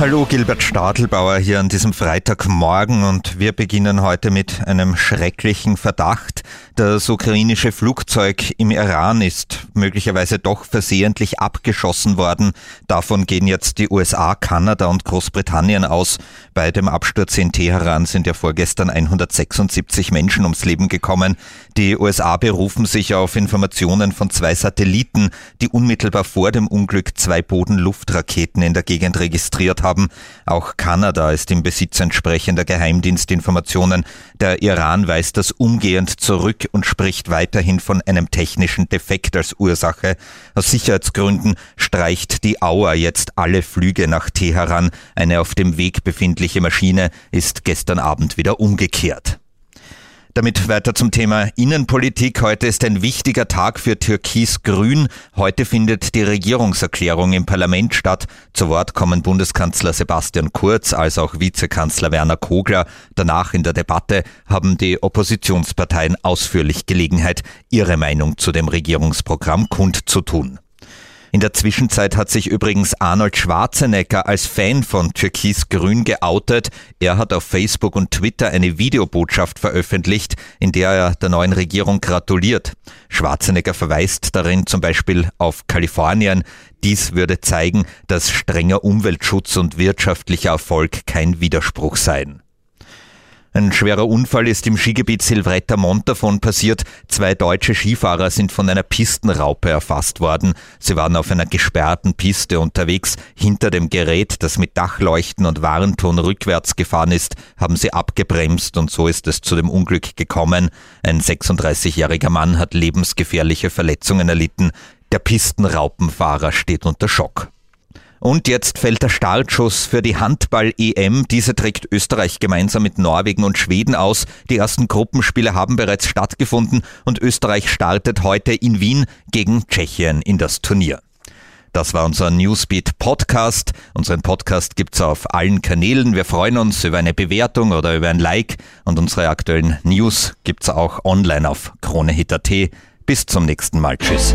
Hallo, Gilbert Stadelbauer hier an diesem Freitagmorgen und wir beginnen heute mit einem schrecklichen Verdacht. Das ukrainische Flugzeug im Iran ist möglicherweise doch versehentlich abgeschossen worden. Davon gehen jetzt die USA, Kanada und Großbritannien aus. Bei dem Absturz in Teheran sind ja vorgestern 176 Menschen ums Leben gekommen. Die USA berufen sich auf Informationen von zwei Satelliten, die unmittelbar vor dem Unglück zwei Bodenluftraketen in der Gegend registriert haben. Auch Kanada ist im Besitz entsprechender Geheimdienstinformationen. Der Iran weist das umgehend zurück und spricht weiterhin von einem technischen Defekt als Ursache. Aus Sicherheitsgründen streicht die Auer jetzt alle Flüge nach Teheran. Eine auf dem Weg befindliche Maschine ist gestern Abend wieder umgekehrt. Damit weiter zum Thema Innenpolitik. Heute ist ein wichtiger Tag für Türkis-Grün. Heute findet die Regierungserklärung im Parlament statt. Zu Wort kommen Bundeskanzler Sebastian Kurz als auch Vizekanzler Werner Kogler. Danach in der Debatte haben die Oppositionsparteien ausführlich Gelegenheit, ihre Meinung zu dem Regierungsprogramm kundzutun. In der Zwischenzeit hat sich übrigens Arnold Schwarzenegger als Fan von Türkis-Grün geoutet. Er hat auf Facebook und Twitter eine Videobotschaft veröffentlicht, in der er der neuen Regierung gratuliert. Schwarzenegger verweist darin zum Beispiel auf Kalifornien. Dies würde zeigen, dass strenger Umweltschutz und wirtschaftlicher Erfolg kein Widerspruch seien. Ein schwerer Unfall ist im Skigebiet Silvretta Montafon passiert. Zwei deutsche Skifahrer sind von einer Pistenraupe erfasst worden. Sie waren auf einer gesperrten Piste unterwegs. Hinter dem Gerät, das mit Dachleuchten und Warnton rückwärts gefahren ist, haben sie abgebremst und so ist es zu dem Unglück gekommen. Ein 36-jähriger Mann hat lebensgefährliche Verletzungen erlitten. Der Pistenraupenfahrer steht unter Schock. Und jetzt fällt der Startschuss für die Handball-EM. Diese trägt Österreich gemeinsam mit Norwegen und Schweden aus. Die ersten Gruppenspiele haben bereits stattgefunden und Österreich startet heute in Wien gegen Tschechien in das Turnier. Das war unser Newsbeat Podcast. Unseren Podcast gibt's auf allen Kanälen. Wir freuen uns über eine Bewertung oder über ein Like und unsere aktuellen News gibt's auch online auf kronehit.at. Bis zum nächsten Mal. Tschüss.